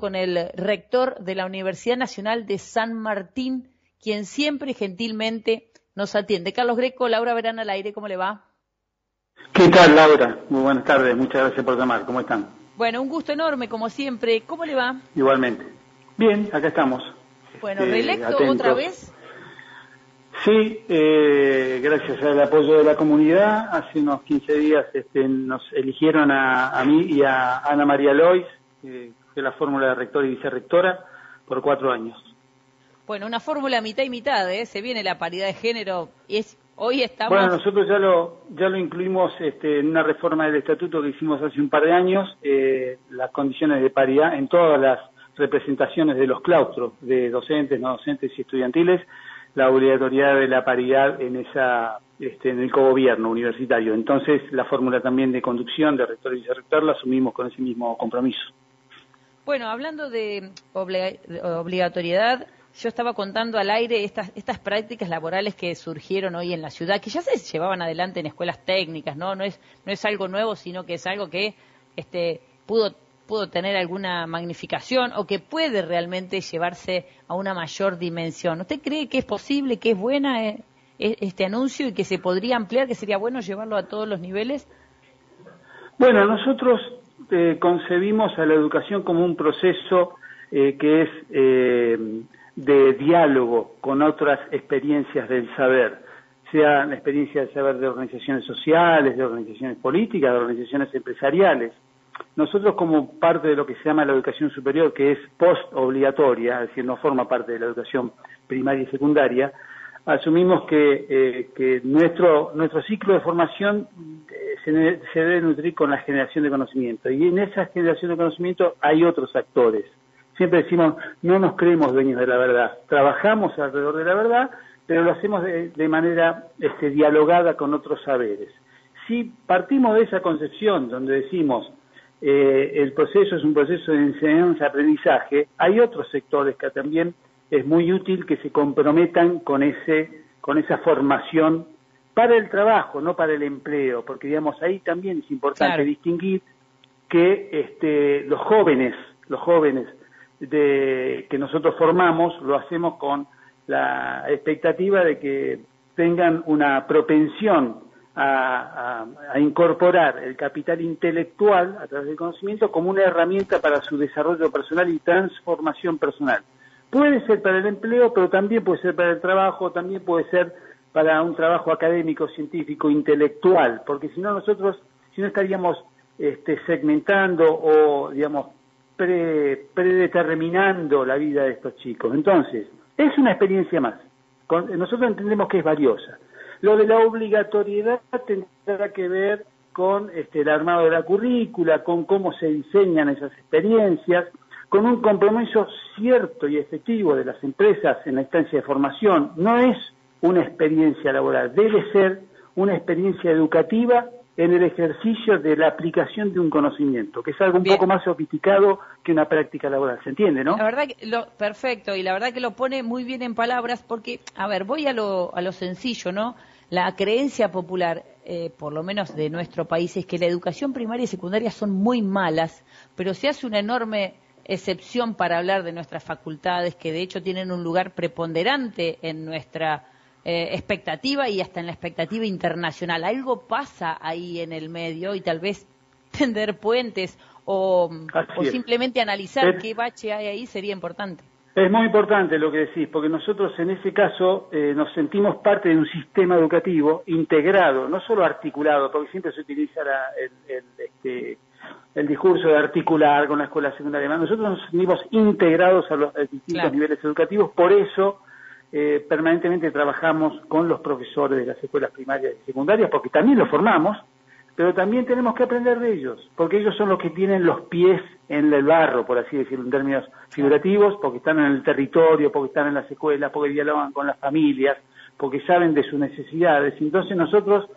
con el rector de la Universidad Nacional de San Martín, quien siempre gentilmente nos atiende. Carlos Greco, Laura Verán al aire, ¿cómo le va? ¿Qué tal, Laura? Muy buenas tardes, muchas gracias por llamar. ¿Cómo están? Bueno, un gusto enorme, como siempre. ¿Cómo le va? Igualmente. Bien, acá estamos. Bueno, este, ¿reelecto otra vez? Sí, eh, gracias al apoyo de la comunidad, hace unos 15 días este, nos eligieron a, mí y a Ana María Lois, fue la fórmula de rector y vicerrectora, por cuatro años. Bueno, una fórmula mitad y mitad, ¿eh? Se viene la paridad de género. Es, hoy estamos... Bueno, nosotros ya lo, ya lo incluimos este, en una reforma del estatuto que hicimos hace un par de años, eh, las condiciones de paridad en todas las representaciones de los claustros, de docentes, no docentes y estudiantiles, la obligatoriedad de la paridad en esa este, en el cogobierno universitario. Entonces, la fórmula también de conducción de rector y vicerrector la asumimos con ese mismo compromiso. Bueno, hablando de obligatoriedad, yo estaba contando al aire estas, estas prácticas laborales que surgieron hoy en la ciudad, que ya se llevaban adelante en escuelas técnicas, ¿no? No es, no es algo nuevo, sino que es algo que este, pudo pudo tener alguna magnificación o que puede realmente llevarse a una mayor dimensión. ¿Usted cree que es posible, que es buena eh, e-, este anuncio y que se podría ampliar, que sería bueno llevarlo a todos los niveles? Bueno, nosotros eh, concebimos a la educación como un proceso eh, que es de diálogo con otras experiencias del saber, sea la experiencia del saber de organizaciones sociales, de organizaciones políticas, de organizaciones empresariales. Nosotros como parte de lo que se llama la educación superior, que es post-obligatoria, es decir, no forma parte de la educación primaria y secundaria, asumimos que, eh, nuestro, nuestro ciclo de formación eh, se, se, debe nutrir con la generación de conocimiento. Y en esa generación de conocimiento hay otros actores. Siempre decimos, no nos creemos dueños de la verdad. Trabajamos alrededor de la verdad, pero lo hacemos de, de manera este, dialogada con otros saberes. Si partimos de esa concepción donde decimos, eh, el proceso es un proceso de enseñanza-aprendizaje, hay otros sectores que también es muy útil que se comprometan con, ese, con esa formación para el trabajo, no para el empleo, porque digamos ahí también es importante distinguir que este, los jóvenes, los jóvenes de, que nosotros formamos, lo hacemos con la expectativa de que tengan una propensión a, incorporar el capital intelectual a través del conocimiento como una herramienta para su desarrollo personal y transformación personal. Puede ser para el empleo, pero también puede ser para el trabajo, también puede ser para un trabajo académico, científico, intelectual, porque si no nosotros, si no estaríamos este, segmentando o, digamos, predeterminando la vida de estos chicos. Entonces, es una experiencia más. nosotros entendemos que es valiosa. Lo de la obligatoriedad tendrá que ver con este, el armado de la currícula, con cómo se diseñan esas experiencias, con un compromiso cierto y efectivo de las empresas en la instancia de formación. No es una experiencia laboral, debe ser una experiencia educativa en el ejercicio de la aplicación de un conocimiento, que es algo un poco más sofisticado que una práctica laboral. ¿Se entiende, no? La verdad que lo perfecto y la verdad que lo pone muy bien en palabras porque, a ver, voy a lo, a lo sencillo, ¿no? La creencia popular, eh, por lo menos de nuestro país, es que la educación primaria y secundaria son muy malas, pero se hace una enorme excepción para hablar de nuestras facultades, que de hecho tienen un lugar preponderante en nuestra eh, expectativa y hasta en la expectativa internacional. Algo pasa ahí en el medio y tal vez tender puentes o, simplemente analizar qué bache hay ahí sería importante. Es muy importante lo que decís, porque nosotros en ese caso eh, nos sentimos parte de un sistema educativo integrado, no solo articulado, porque siempre se utiliza el, este, el, discurso de articular con la escuela secundaria. Nosotros nos sentimos integrados a los distintos niveles educativos, por eso eh, permanentemente trabajamos con los profesores de las escuelas primarias y secundarias, porque también los formamos, pero también tenemos que aprender de ellos, porque ellos son los que tienen los pies en el barro, por así decirlo, en términos figurativos, porque están en el territorio, porque están en las escuelas, porque dialogan con las familias, porque saben de sus necesidades. Entonces nosotros,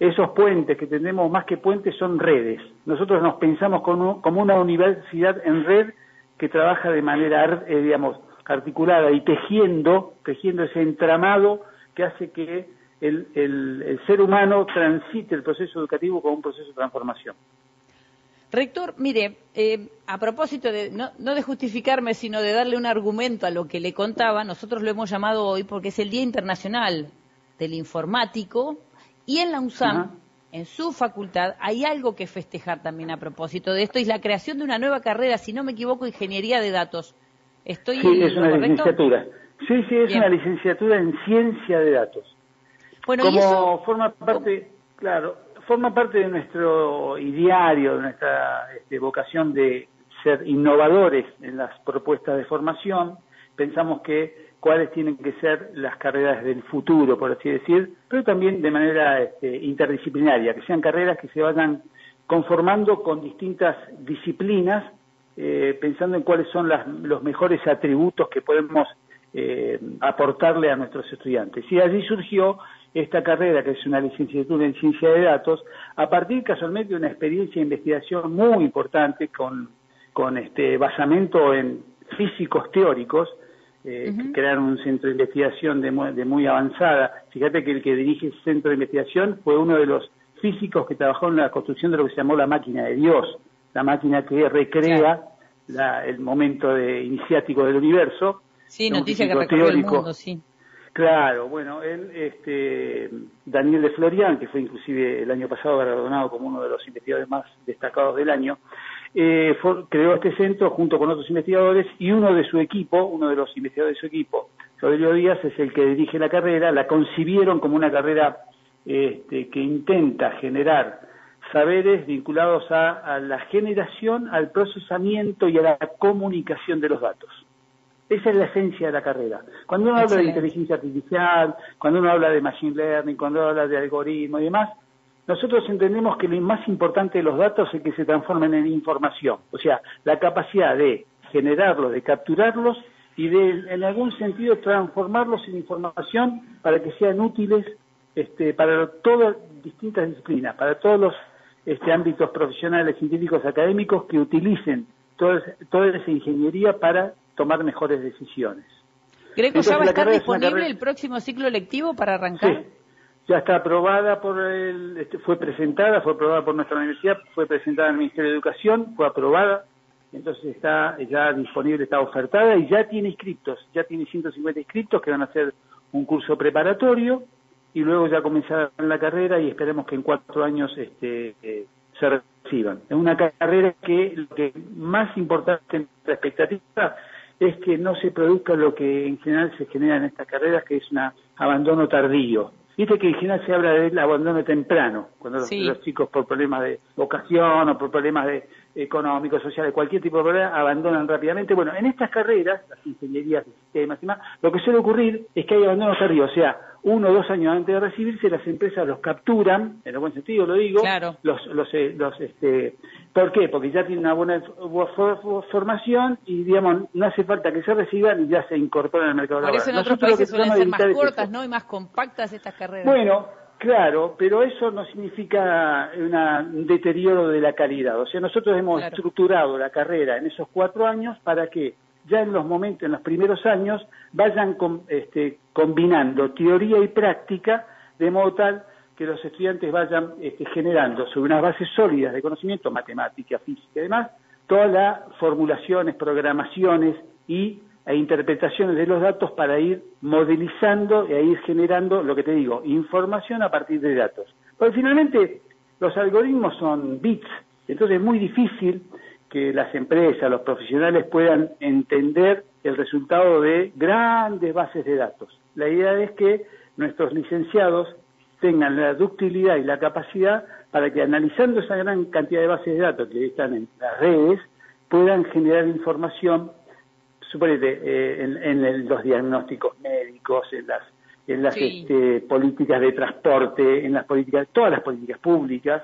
esos puentes que tenemos, más que puentes, son redes. Nosotros nos pensamos como, una universidad en red que trabaja de manera, eh, digamos, articulada y tejiendo, tejiendo ese entramado que hace que el, el, ser humano transite el proceso educativo como un proceso de transformación. Rector, mire, eh, a propósito de, no, de justificarme, sino de darle un argumento a lo que le contaba, nosotros lo hemos llamado hoy porque es el Día Internacional del Informático y en la UNSAM, en su facultad, hay algo que festejar también a propósito de esto, y es la creación de una nueva carrera, si no me equivoco, Ingeniería de Datos. ¿Estoy sí, es una licenciatura. Sí, sí, es una licenciatura en Ciencia de Datos. Bueno, Como forma parte, claro, forma parte de nuestro ideario, de nuestra este, vocación de ser innovadores en las propuestas de formación. Pensamos que cuáles tienen que ser las carreras del futuro, por así decir, pero también de manera este, interdisciplinaria, que sean carreras que se vayan conformando con distintas disciplinas, eh, pensando en cuáles son los mejores atributos que podemos eh, aportarle a nuestros estudiantes. Y allí surgió esta carrera, que es una licenciatura en ciencia de datos, a partir casualmente de una experiencia de investigación muy importante con, con este basamento en físicos teóricos, eh, que crearon un centro de investigación de muy, de muy, avanzada. Fíjate que el que dirige ese centro de investigación fue uno de los físicos que trabajó en la construcción de lo que se llamó la máquina de Dios, la máquina que recrea el momento de, iniciático del universo. Sí, noticia que recorrió el mundo, sí. Claro, bueno, él, este, Daniel de Florian, que fue inclusive el año pasado galardonado como uno de los investigadores más destacados del año, eh, creó este centro junto con otros investigadores y uno de su equipo, uno de los investigadores de su equipo, Rodrigo Díaz, es el que dirige la carrera, la concibieron como una carrera este, que intenta generar saberes vinculados a, la generación, al procesamiento y a la comunicación de los datos. Esa es la esencia de la carrera. Cuando uno habla de inteligencia artificial, cuando uno habla de machine learning, cuando uno habla de algoritmo y demás, nosotros entendemos que lo más importante de los datos es que se transformen en información. O sea, la capacidad de generarlos, de capturarlos y de, en algún sentido, transformarlos en información para que sean útiles este, para todas distintas disciplinas, para todos los este, ámbitos profesionales, científicos, académicos que utilicen toda, toda esa ingeniería para tomar mejores decisiones. ¿Greco ya va a estar disponible el próximo ciclo lectivo para arrancar? Sí, ya está aprobada por el, este, fue presentada, fue aprobada por nuestra universidad, fue presentada en el Ministerio de Educación, fue aprobada, entonces está ya disponible, está ofertada y ya tiene inscriptos, ya tiene 150 inscriptos que van a hacer un curso preparatorio y luego ya comenzar la carrera y esperemos que en cuatro años este, eh, se reciban. Es una carrera que lo que más importante en la expectativa es que no se produzca lo que en general se genera en estas carreras, que es un abandono tardío. Viste que en general se habla del abandono temprano, cuando los, chicos por problemas de vocación o por problemas de económicos, sociales, cualquier tipo de problema, abandonan rápidamente. Bueno, en estas carreras, las ingenierías de sistemas y más, lo que suele ocurrir es que hay abandono tardío, o sea, uno o dos años antes de recibirse, las empresas los capturan, en el buen sentido lo digo, los, los, eh, los, este, ¿por qué? Porque ya tienen una buena formación y, digamos, no hace falta que se reciban y ya se incorporan al mercado laboral. Por eso en otros países suelen ser más cortas, ¿no? Y más compactas estas carreras. Bueno, claro, pero eso no significa un deterioro de la calidad. O sea, nosotros hemos estructurado la carrera en esos cuatro años para que ya en los momentos, en los primeros años, vayan este, combinando teoría y práctica de modo tal que los estudiantes vayan este, generando sobre unas bases sólidas de conocimiento, matemática, física y demás, todas las formulaciones, programaciones y e interpretaciones de los datos para ir modelizando e ir generando, lo que te digo, información a partir de datos. Porque finalmente los algoritmos son bits, entonces es muy difícil que las empresas, los profesionales puedan entender el resultado de grandes bases de datos. La idea es que nuestros licenciados tengan la ductilidad y la capacidad para que analizando esa gran cantidad de bases de datos que están en las redes, puedan generar información, suponete, eh, en, los diagnósticos médicos, en las, en las este, políticas de transporte, en las políticas, todas las políticas públicas,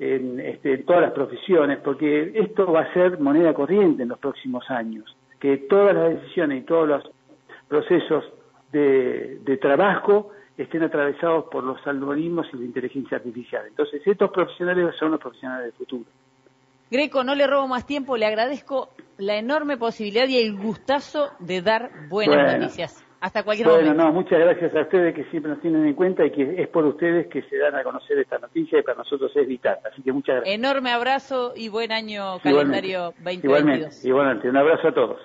este, en, todas las profesiones, porque esto va a ser moneda corriente en los próximos años, que todas las decisiones y todos los procesos de, trabajo estén atravesados por los algoritmos y la inteligencia artificial. Entonces, estos profesionales son los profesionales del futuro. Greco, no le robo más tiempo, le agradezco la enorme posibilidad y el gustazo de dar buenas noticias. Hasta cualquier bueno, momento. no, muchas gracias a ustedes que siempre nos tienen en cuenta y que es por ustedes que se dan a conocer esta noticia y para nosotros es vital. Así que muchas gracias. Enorme abrazo y buen año calendario 2022. Igualmente, igualmente. Un abrazo a todos.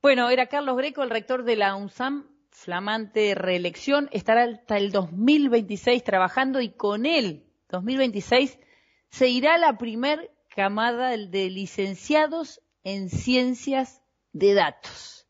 Bueno, era Carlos Greco, el rector de la UNSAM, flamante reelección, estará hasta el 2026 trabajando y con él, 2026, se irá la primer camada de licenciados en ciencias de datos.